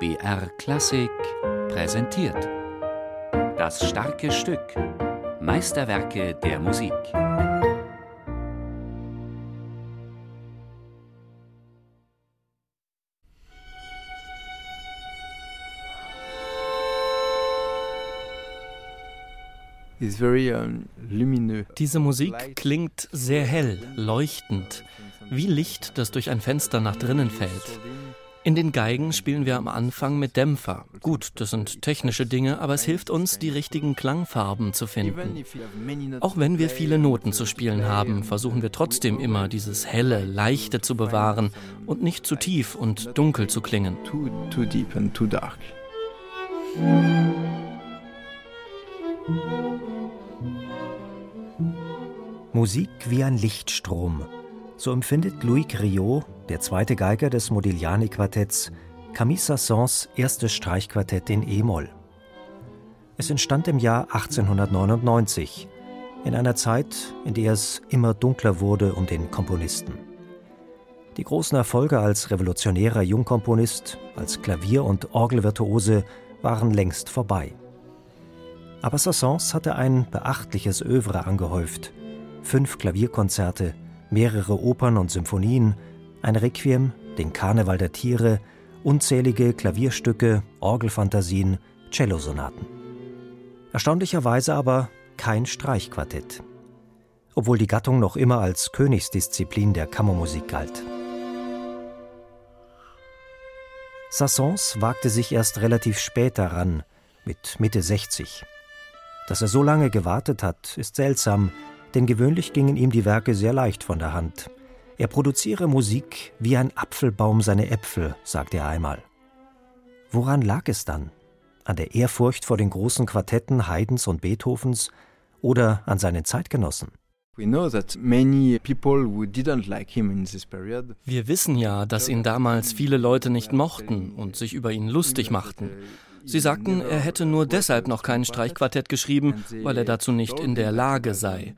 BR Klassik präsentiert. Das starke Stück. Meisterwerke der Musik. Diese Musik klingt sehr hell, leuchtend, wie Licht, das durch ein Fenster nach drinnen fällt. In den Geigen spielen wir am Anfang mit Dämpfer. Gut, das sind technische Dinge, aber es hilft uns, die richtigen Klangfarben zu finden. Auch wenn wir viele Noten zu spielen haben, versuchen wir trotzdem immer, dieses helle, leichte zu bewahren und nicht zu tief und dunkel zu klingen. Too, too deep and too dark. Musik wie ein Lichtstrom. So empfindet Louis Griot, der zweite Geiger des Modigliani-Quartetts, Camille Sassons erstes Streichquartett in E-Moll. Es entstand im Jahr 1899, in einer Zeit, in der es immer dunkler wurde um den Komponisten. Die großen Erfolge als revolutionärer Jungkomponist, als Klavier- und Orgelvirtuose waren längst vorbei. Aber Sassons hatte ein beachtliches Övre angehäuft. Fünf Klavierkonzerte, mehrere Opern und Symphonien, ein Requiem, den Karneval der Tiere, unzählige Klavierstücke, Orgelfantasien, Cellosonaten. Erstaunlicherweise aber kein Streichquartett, obwohl die Gattung noch immer als Königsdisziplin der Kammermusik galt. Sassons wagte sich erst relativ spät daran, mit Mitte 60. Dass er so lange gewartet hat, ist seltsam, denn gewöhnlich gingen ihm die Werke sehr leicht von der Hand. Er produziere Musik wie ein Apfelbaum seine Äpfel, sagte er einmal. Woran lag es dann? An der Ehrfurcht vor den großen Quartetten Haydns und Beethovens oder an seinen Zeitgenossen? Wir wissen ja, dass ihn damals viele Leute nicht mochten und sich über ihn lustig machten. Sie sagten, er hätte nur deshalb noch kein Streichquartett geschrieben, weil er dazu nicht in der Lage sei.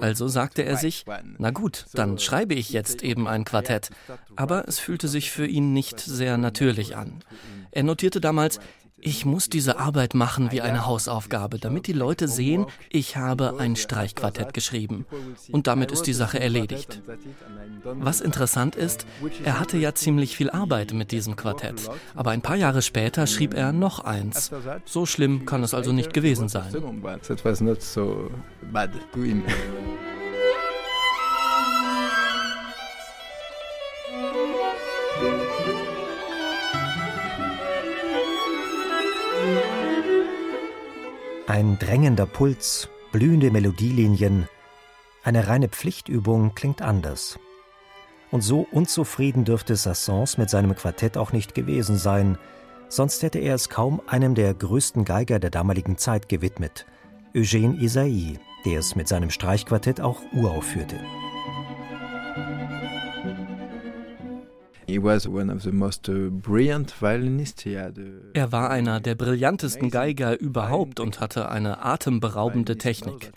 Also sagte er sich, na gut, dann schreibe ich jetzt eben ein Quartett. Aber es fühlte sich für ihn nicht sehr natürlich an. Er notierte damals, ich muss diese Arbeit machen wie eine Hausaufgabe, damit die Leute sehen, ich habe ein Streichquartett geschrieben. Und damit ist die Sache erledigt. Was interessant ist, er hatte ja ziemlich viel Arbeit mit diesem Quartett. Aber ein paar Jahre später schrieb er noch eins. So schlimm kann es also nicht gewesen sein. Ein drängender Puls, blühende Melodielinien, eine reine Pflichtübung klingt anders. Und so unzufrieden dürfte Sassons mit seinem Quartett auch nicht gewesen sein, sonst hätte er es kaum einem der größten Geiger der damaligen Zeit gewidmet, Eugène Isaïe, der es mit seinem Streichquartett auch uraufführte. Er war einer der brillantesten Geiger überhaupt und hatte eine atemberaubende Technik.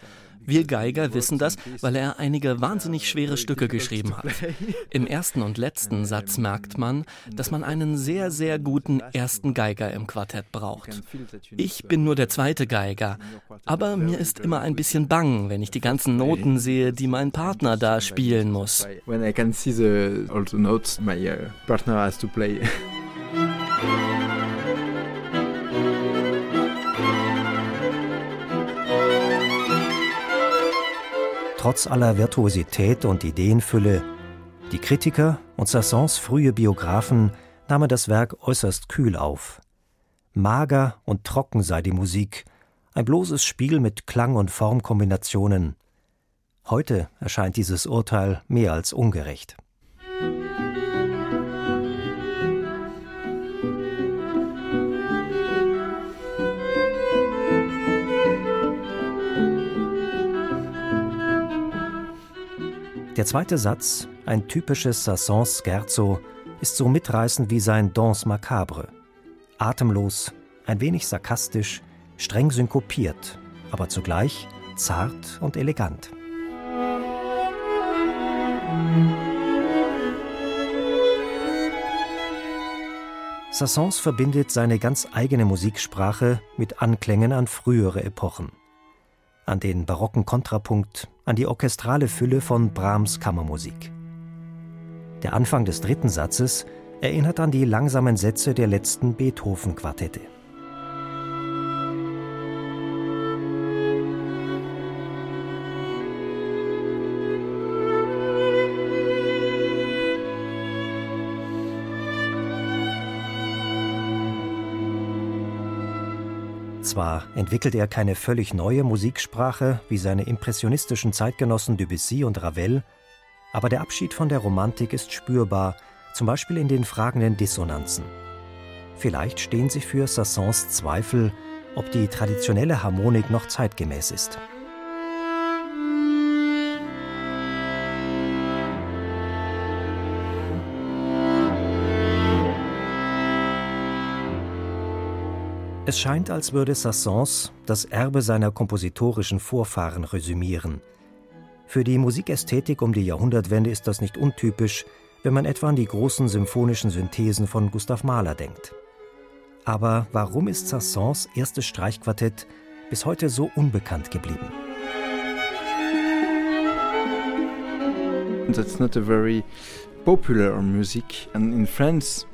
Wir Geiger wissen das, weil er einige wahnsinnig schwere Stücke geschrieben hat. Im ersten und letzten Satz merkt man, dass man einen sehr, sehr guten ersten Geiger im Quartett braucht. Ich bin nur der zweite Geiger, aber mir ist immer ein bisschen bang, wenn ich die ganzen Noten sehe, die mein Partner da spielen muss. When I can see the also notes my uh, partner has to play. Trotz aller Virtuosität und Ideenfülle, die Kritiker und Sassons frühe Biografen nahmen das Werk äußerst kühl auf. Mager und trocken sei die Musik, ein bloßes Spiel mit Klang- und Formkombinationen. Heute erscheint dieses Urteil mehr als ungerecht. Der zweite Satz, ein typisches Sassons Scherzo, ist so mitreißend wie sein Danse macabre. Atemlos, ein wenig sarkastisch, streng synkopiert, aber zugleich zart und elegant. Sassons verbindet seine ganz eigene Musiksprache mit Anklängen an frühere Epochen. An den barocken Kontrapunkt, an die orchestrale Fülle von Brahms Kammermusik. Der Anfang des dritten Satzes erinnert an die langsamen Sätze der letzten Beethoven-Quartette. Zwar entwickelt er keine völlig neue Musiksprache wie seine impressionistischen Zeitgenossen Debussy und Ravel, aber der Abschied von der Romantik ist spürbar, zum Beispiel in den fragenden Dissonanzen. Vielleicht stehen sie für Sassons Zweifel, ob die traditionelle Harmonik noch zeitgemäß ist. Es scheint, als würde Sassons das Erbe seiner kompositorischen Vorfahren resümieren. Für die Musikästhetik um die Jahrhundertwende ist das nicht untypisch, wenn man etwa an die großen symphonischen Synthesen von Gustav Mahler denkt. Aber warum ist Sassons erstes Streichquartett bis heute so unbekannt geblieben? That's not a very popular music and in France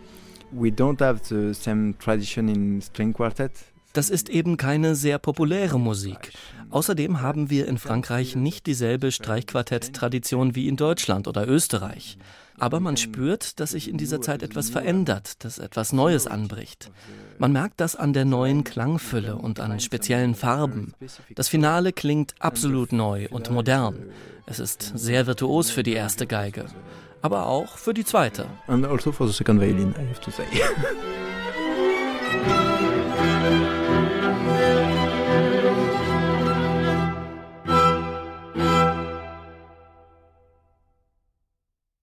we don't have the same tradition in string quartet. Das ist eben keine sehr populäre Musik. Außerdem haben wir in Frankreich nicht dieselbe Streichquartett-Tradition wie in Deutschland oder Österreich. Aber man spürt, dass sich in dieser Zeit etwas verändert, dass etwas Neues anbricht. Man merkt das an der neuen Klangfülle und an speziellen Farben. Das Finale klingt absolut neu und modern. Es ist sehr virtuos für die erste Geige aber auch für die zweite. And also for the second violin, I have to say.